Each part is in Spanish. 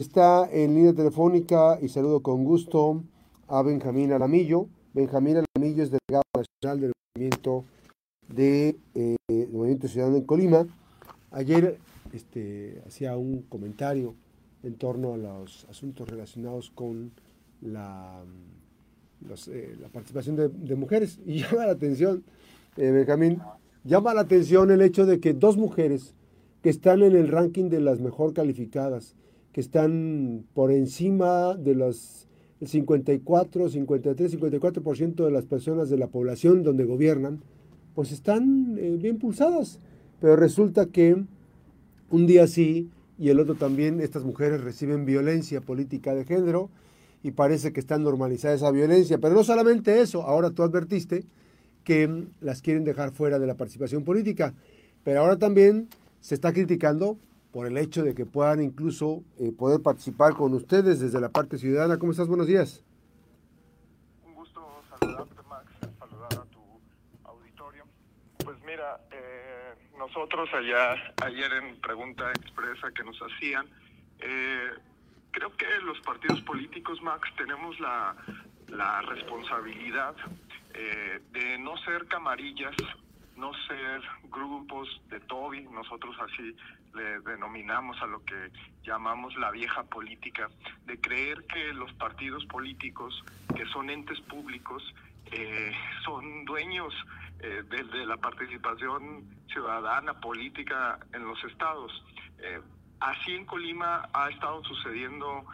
Está en línea telefónica y saludo con gusto a Benjamín Alamillo. Benjamín Alamillo es delegado nacional del movimiento de eh, Movimiento Ciudadano en Colima. Ayer este, hacía un comentario en torno a los asuntos relacionados con la, eh, participación de, mujeres y llama la atención, eh, Benjamín, llama la atención el hecho de que dos mujeres que están en el ranking de las mejor calificadas, que están por encima de los 54, 53, 54% de las personas de la población donde gobiernan, pues están eh, bien pulsadas. Pero resulta que un día sí y el otro también, estas mujeres reciben violencia política de género y parece que está normalizada esa violencia. Pero no solamente eso, ahora tú advertiste que las quieren dejar fuera de la participación política, pero ahora también se está criticando por el hecho de que puedan incluso eh, poder participar con ustedes desde la parte ciudadana. ¿Cómo estás? Buenos días. Un gusto saludarte, Max, saludar a tu auditorio. Pues mira, eh, nosotros allá, ayer en pregunta expresa que nos hacían, eh, creo que los partidos políticos, Max, tenemos la, la responsabilidad de no ser camarillas no ser grupos de Toby, nosotros así le denominamos a lo que llamamos la vieja política, de creer que los partidos políticos, que son entes públicos, eh, son dueños eh, de, la participación ciudadana política en los estados. Eh, así en Colima ha estado sucediendo,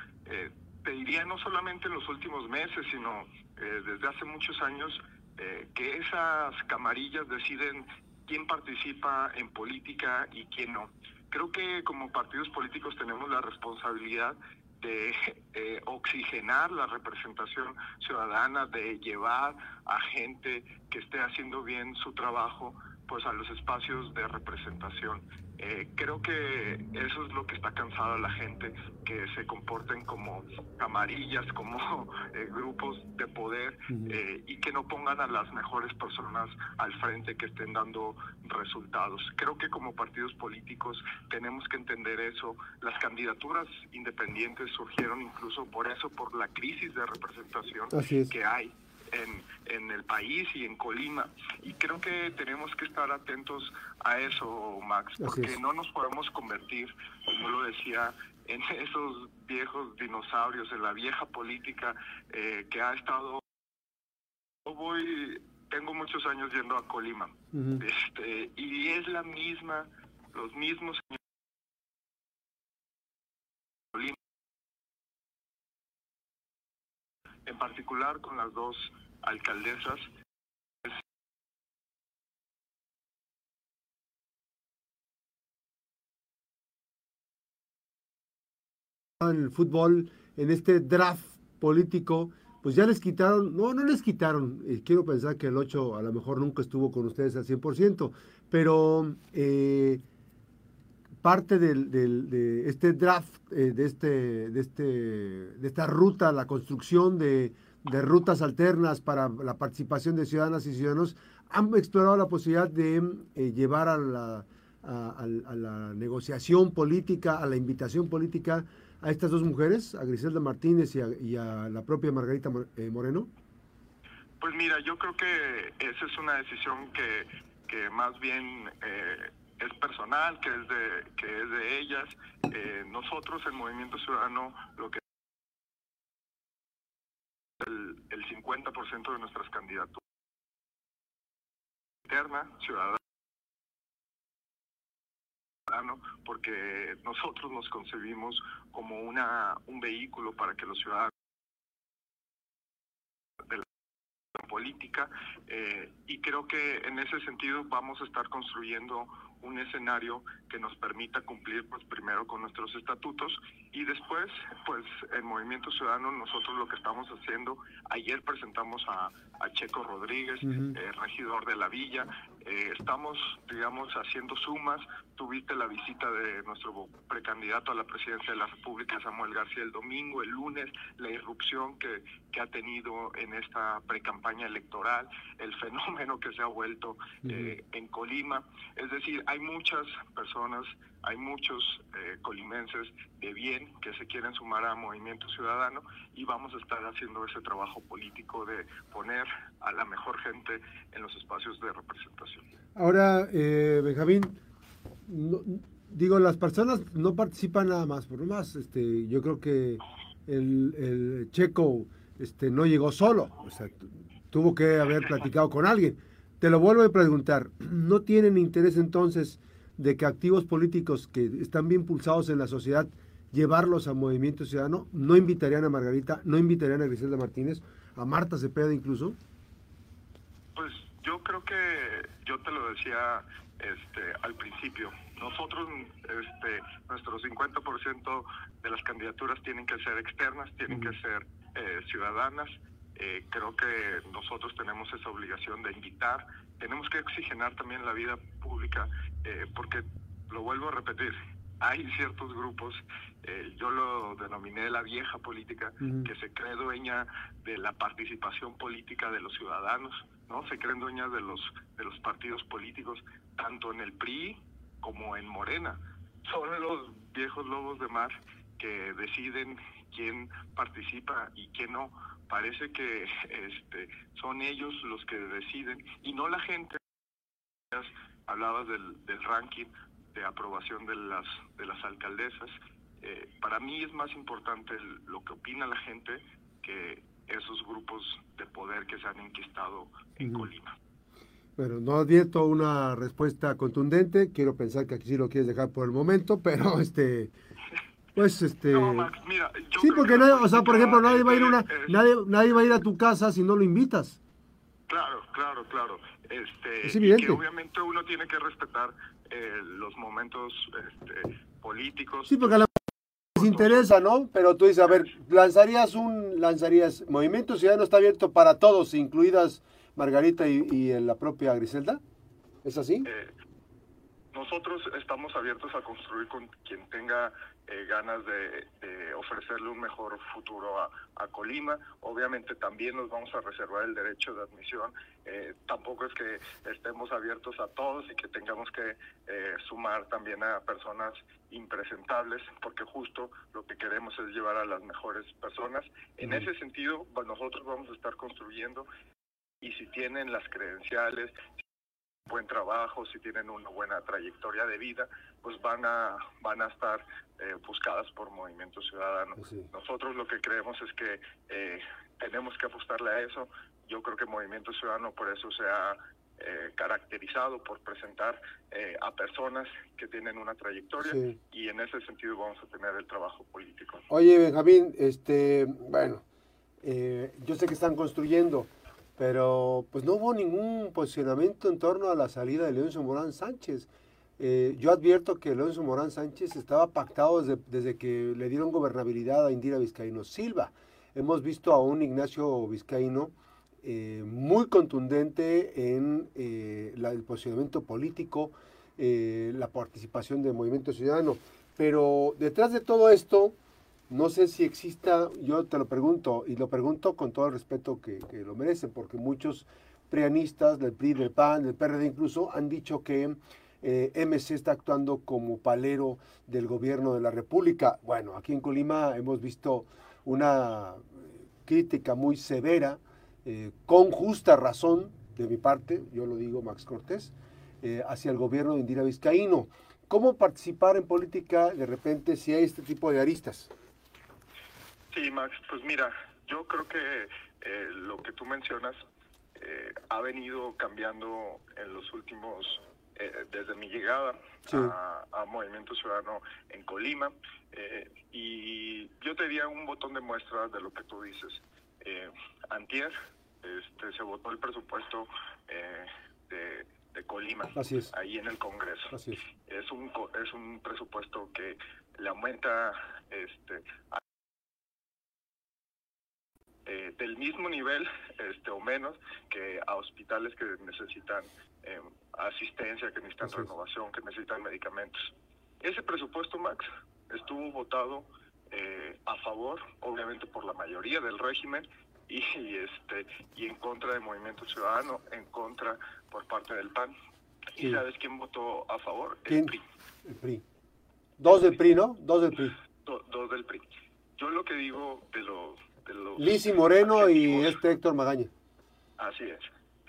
te diría no solamente en los últimos meses, sino desde hace muchos años, eh, que esas camarillas deciden quién participa en política y quién no. Creo que como partidos políticos tenemos la responsabilidad de eh, oxigenar la representación ciudadana, de llevar a gente que esté haciendo bien su trabajo pues a los espacios de representación. Eh, creo que eso es lo que está cansada la gente, que se comporten como camarillas, como eh, grupos de poder eh, y que no pongan a las mejores personas al frente que estén dando resultados. Creo que como partidos políticos tenemos que entender eso. Las candidaturas independientes surgieron incluso por eso, por la crisis de representación que hay en, en el país y en Colima. Y creo que tenemos que estar atentos a eso, Max, porque no nos podemos convertir, como lo decía, en esos viejos dinosaurios, en la vieja política eh, que ha estado... Yo voy, tengo muchos años yendo a Colima, este, y es la misma, los mismos en particular con las dos alcaldesas. En el fútbol, en este draft político, pues ya les quitaron, no, no les quitaron, eh, quiero pensar que el 8 a lo mejor nunca estuvo con ustedes al 100%, pero eh, parte del, de este draft, eh, de, este, de, este, de esta ruta, la construcción de, de rutas alternas para la participación de ciudadanas y ciudadanos, han explorado la posibilidad de eh, llevar a la, a, negociación política, a la invitación política a estas dos mujeres, a Griselda Martínez y a, la propia Margarita eh, Moreno? Pues mira, yo creo que esa es una decisión que, que más bien eh, es personal, que es de, que es de ellas. nosotros, el Movimiento Ciudadano, lo que el, el 50% de nuestras candidaturas. Interna, ciudadana, porque nosotros nos concebimos como una un vehículo para que los ciudadanos de la política eh, y creo que en ese sentido vamos a estar construyendo un escenario que nos permita cumplir pues primero con nuestros estatutos y después pues el Movimiento Ciudadano nosotros lo que estamos haciendo ayer presentamos a, Checo Rodríguez eh, regidor de la villa. Eh, estamos digamos haciendo sumas. Tuviste la visita de nuestro precandidato a la presidencia de la República Samuel García el domingo el lunes la irrupción que, que ha tenido en esta precampaña electoral el fenómeno que se ha vuelto eh, en Colima. Es decir hay muchas personas hay muchos eh, colimenses de bien que se quieren sumar a Movimiento Ciudadano y vamos a estar haciendo ese trabajo político de poner a la mejor gente en los espacios de representación. Ahora, eh, Benjamín, digo, las personas no participan nada más por más. Este, yo creo que el, el checo este, no llegó solo, o sea, tuvo que haber platicado con alguien. Te lo vuelvo a preguntar, ¿no tienen interés entonces de que activos políticos que están bien pulsados en la sociedad, llevarlos a Movimiento Ciudadano? ¿No invitarían a Margarita, no invitarían a Griselda Martínez, a Marta Cepeda incluso? Pues yo creo que yo te lo decía este, al principio. Nosotros, este, nuestro 50% de las candidaturas tienen que ser externas, tienen que ser eh, ciudadanas. Eh, creo que nosotros tenemos esa obligación de invitar, tenemos que oxigenar también la vida pública, eh, porque lo vuelvo a repetir, hay ciertos grupos, yo lo denominé la vieja política, que se cree dueña de la participación política de los ciudadanos, ¿no? Se creen dueñas de los, de los partidos políticos, tanto en el PRI como en Morena. Son los viejos lobos de mar que deciden quién participa y quién no. Parece que este, son ellos los que deciden y no la gente. Hablabas del, del ranking de aprobación de las, de las alcaldesas. Eh, para mí es más importante lo que opina la gente que esos grupos de poder que se han enquistado en Colima. Bueno, no advierto una respuesta contundente, quiero pensar que aquí sí lo quieres dejar por el momento, pero este pues este Sí, porque nadie, o sea, por ejemplo, nadie va a ir una nadie nadie va a ir a tu casa si no lo invitas. Claro, claro, claro. Este, es evidente. que obviamente uno tiene que respetar eh, los momentos este, políticos. Sí, porque a la les interesa, ¿no? Pero tú dices, a ver, lanzarías un lanzarías Movimiento Ciudadano está abierto para todos, incluidas Margarita y, y la propia Griselda. ¿Es así? Eh, nosotros estamos abiertos a construir con quien tenga eh, ganas de, ofrecerle un mejor futuro a, Colima. Obviamente también nos vamos a reservar el derecho de admisión. Eh, tampoco es que estemos abiertos a todos y que tengamos que eh, sumar también a personas impresentables, porque justo lo que queremos es llevar a las mejores personas. En ese sentido, pues, nosotros vamos a estar construyendo y si tienen las credenciales, buen trabajo, si tienen una buena trayectoria de vida, pues van a van a estar eh, buscadas por Movimiento Ciudadano. Pues Nosotros lo que creemos es que eh, tenemos que apostarle a eso. Yo creo que Movimiento Ciudadano por eso se ha eh, caracterizado por presentar a personas que tienen una trayectoria y en ese sentido vamos a tener el trabajo político. Oye, Benjamín, este, bueno, yo sé que están construyendo pero pues no hubo ningún posicionamiento en torno a la salida de Leoncio Morán Sánchez. Eh, yo advierto que Leoncio Morán Sánchez estaba pactado desde, que le dieron gobernabilidad a Indira Vizcaíno Silva. Hemos visto a un Ignacio Vizcaíno eh, muy contundente en eh, el posicionamiento político, la participación del movimiento ciudadano. Pero detrás de todo esto, no sé si exista, yo te lo pregunto, y lo pregunto con todo el respeto que, lo merecen, porque muchos prianistas del PRI, del PAN, del PRD incluso, han dicho que eh, MC está actuando como palero del gobierno de la República. Bueno, aquí en Colima hemos visto una crítica muy severa, eh, con justa razón de mi parte, yo lo digo Max Cortés, eh, hacia el gobierno de Indira Vizcaíno. ¿Cómo participar en política de repente si hay este tipo de aristas? Sí, Max, pues mira, yo creo que eh, lo que tú mencionas eh, ha venido cambiando en los últimos, eh, desde mi llegada a, Movimiento Ciudadano en Colima, y yo te diría un botón de muestra de lo que tú dices. antier este, se votó el presupuesto de, de Colima, Así es. ahí en el Congreso. Así es. es un es un presupuesto que le aumenta este eh, mismo nivel este, o menos que a hospitales que necesitan eh, asistencia, que necesitan renovación, que necesitan medicamentos. Ese presupuesto, Max, estuvo votado eh, a favor, obviamente por la mayoría del régimen, y, este y en contra del Movimiento Ciudadano, en contra por parte del PAN. ¿Y sabes quién votó a favor? El PRI. El PRI. Dos del PRI, ¿no? Dos del PRI. dos del PRI. Yo lo que digo de, los... De los Lisi Moreno y este Héctor Magaña. Así es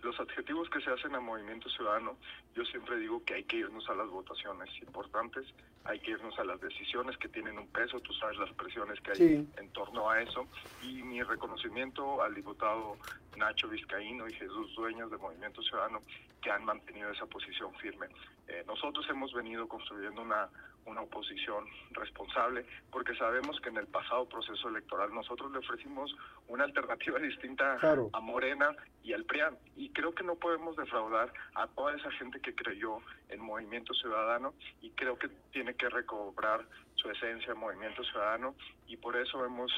los adjetivos que se hacen a Movimiento Ciudadano, yo siempre digo que hay que irnos a las votaciones importantes, hay que irnos a las decisiones que tienen un peso, tú sabes las presiones que hay en torno a eso, y mi reconocimiento al diputado Nacho Vizcaíno y Jesús Dueños de Movimiento Ciudadano que han mantenido esa posición firme. Eh, nosotros hemos venido construyendo una, una oposición responsable porque sabemos que en el pasado proceso electoral nosotros le ofrecimos una alternativa distinta a Morena y al PRIAN y creo que no podemos defraudar a toda esa gente que creyó en Movimiento Ciudadano y creo que tiene que recobrar su esencia en Movimiento Ciudadano. Y por eso hemos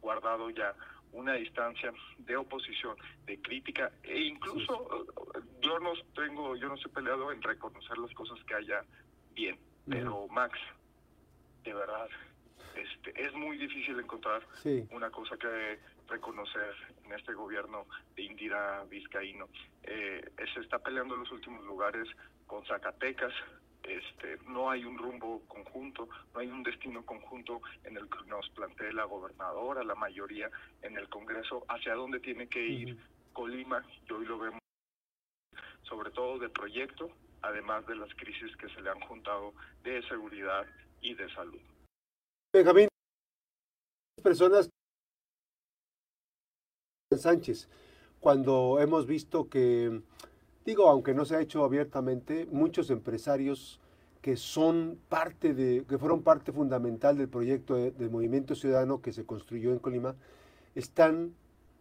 guardado ya una distancia de oposición, de crítica e incluso yo no tengo, yo no soy peleado en reconocer las cosas que haya bien, pero Max, de verdad, este, es muy difícil encontrar una cosa que reconocer en este gobierno de Indira Vizcaíno. Eh, se está peleando en los últimos lugares con Zacatecas, este, no hay un rumbo conjunto, no hay un destino conjunto en el que nos plantee la gobernadora, la mayoría en el Congreso, hacia dónde tiene que ir Colima, y hoy lo vemos sobre todo de proyecto, además de las crisis que se le han juntado de seguridad y de salud. Benjamín, personas Sánchez, cuando hemos visto que Digo, aunque no se ha hecho abiertamente, muchos empresarios que son parte de, que fueron parte fundamental del proyecto del movimiento ciudadano que se construyó en Colima, están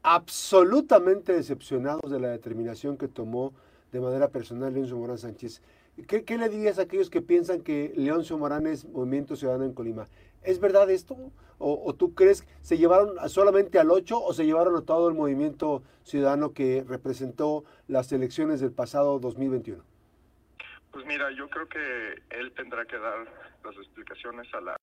absolutamente decepcionados de la determinación que tomó de manera personal Leoncio Morán Sánchez. ¿Qué, ¿Qué, le dirías a aquellos que piensan que Leoncio Morán es movimiento ciudadano en Colima? ¿Es verdad esto? ¿O, tú crees que se llevaron solamente al 8 o se llevaron a todo el movimiento ciudadano que representó las elecciones del pasado 2021? Pues mira, yo creo que él tendrá que dar las explicaciones a la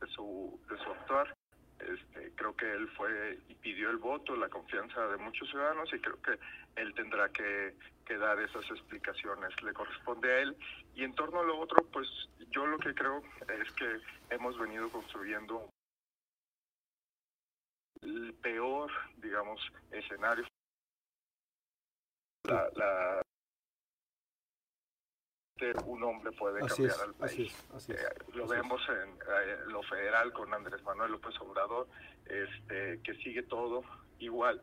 de su, de su actuar. Este, creo que él fue y pidió el voto, la confianza de muchos ciudadanos y creo que él tendrá que, dar esas explicaciones. Le corresponde a él. Y en torno a lo otro, pues yo lo que creo es que hemos venido construyendo el peor, digamos, escenario. La un hombre puede cambiar al país. Eh, lo vemos en eh, lo federal con Andrés Manuel López Obrador, este, que sigue todo igual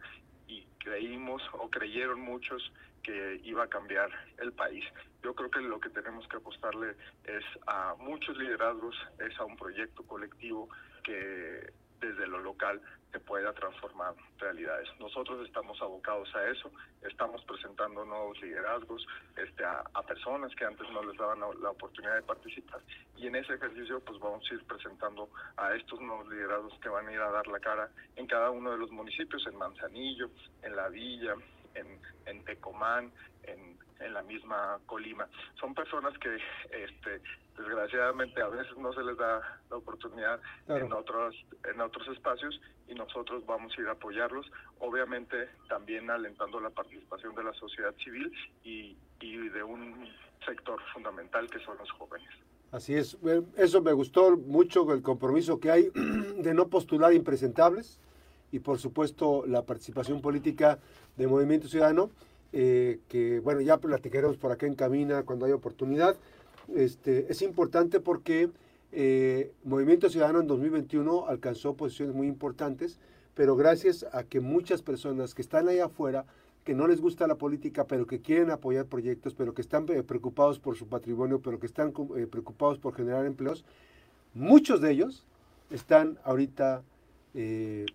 y creímos o creyeron muchos que iba a cambiar el país. Yo creo que lo que tenemos que apostarle es a muchos liderazgos, es a un proyecto colectivo que desde lo local se pueda transformar realidades. Nosotros estamos abocados a eso, estamos presentando nuevos liderazgos este, a, personas que antes no les daban la, oportunidad de participar y en ese ejercicio pues vamos a ir presentando a estos nuevos liderazgos que van a ir a dar la cara en cada uno de los municipios, en Manzanillo, en La Villa, en, en Tecomán, en, la misma Colima. Son personas que este, desgraciadamente a veces no se les da la oportunidad en otros en otros espacios y nosotros vamos a ir a apoyarlos obviamente también alentando la participación de la sociedad civil y, y de un sector fundamental que son los jóvenes. Así es. Eso me gustó mucho el compromiso que hay de no postular impresentables y por supuesto la participación política de Movimiento Ciudadano eh, que bueno ya platicaremos por acá en Camina cuando haya oportunidad. Este, es importante porque eh, Movimiento Ciudadano en 2021 alcanzó posiciones muy importantes, pero gracias a que muchas personas que están ahí afuera, que no les gusta la política, pero que quieren apoyar proyectos, pero que están eh, preocupados por su patrimonio, pero que están eh, preocupados por generar empleos, muchos de ellos están ahorita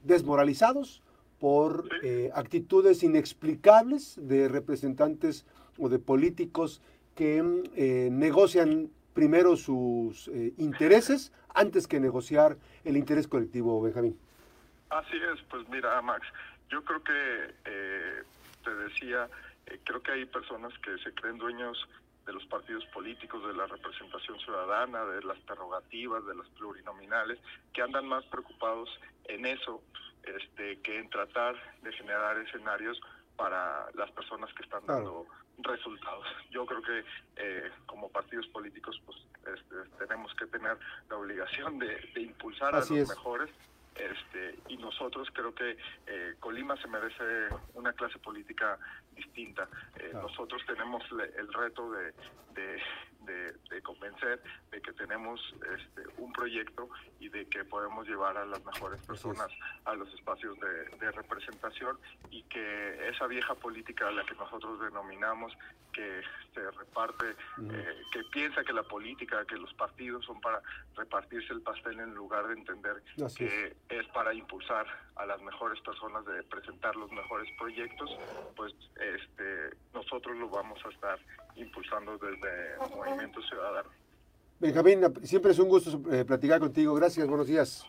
desmoralizados por actitudes inexplicables de representantes o de políticos que eh, negocian primero sus eh, intereses antes que negociar el interés colectivo, Benjamín. Así es, pues mira, Max, yo creo que, eh, te decía, creo que hay personas que se creen dueños de los partidos políticos, de la representación ciudadana, de las prerrogativas, de las plurinominales, que andan más preocupados en eso este, que en tratar de generar escenarios para las personas que están dando resultados. Yo creo que eh, como partidos políticos pues este, tenemos que tener la obligación de, impulsar a los mejores este, y nosotros creo que eh, Colima se merece una clase política distinta. Eh, nosotros tenemos el reto de, de, convencer de que tenemos este, un proyecto y de que podemos llevar a las mejores personas a los espacios de, representación y que esa vieja política a la que nosotros denominamos que se reparte, eh, que piensa que la política, que los partidos son para repartirse el pastel en lugar de entender que es. para impulsar a las mejores personas de presentar los mejores proyectos, pues este nosotros lo vamos a estar impulsando desde Movimiento Ciudadano. Benjamín, siempre es un gusto eh, platicar contigo. Gracias, buenos días.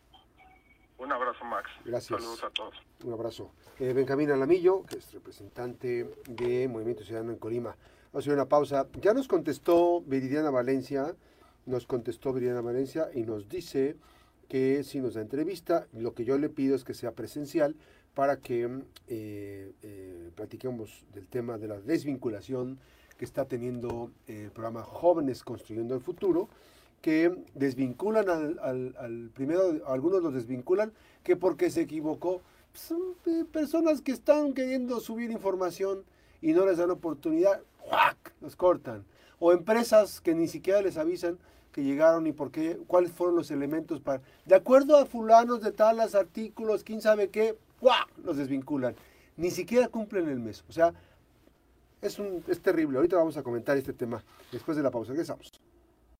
Un abrazo, Max. Gracias. Saludos a todos. Un abrazo. Eh, Benjamín Alamillo, que es representante de Movimiento Ciudadano en Colima. Vamos a hacer una pausa. Ya nos contestó Viridiana Valencia, nos contestó Viridiana Valencia y nos dice que si nos da entrevista, lo que yo le pido es que sea presencial para que eh, eh, platiquemos del tema de la desvinculación que está teniendo el programa Jóvenes Construyendo el Futuro, que desvinculan al, primero, algunos los desvinculan, que porque se equivocó, son eh, personas que están queriendo subir información y no les dan oportunidad, ¡juac! los cortan. O empresas que ni siquiera les avisan que llegaron y por qué, cuáles fueron los elementos para... De acuerdo a fulanos de talas, artículos, quién sabe qué, ¡guau! los desvinculan. Ni siquiera cumplen el mes. O sea, es, un, es terrible. Ahorita vamos a comentar este tema después de la pausa. Regresamos.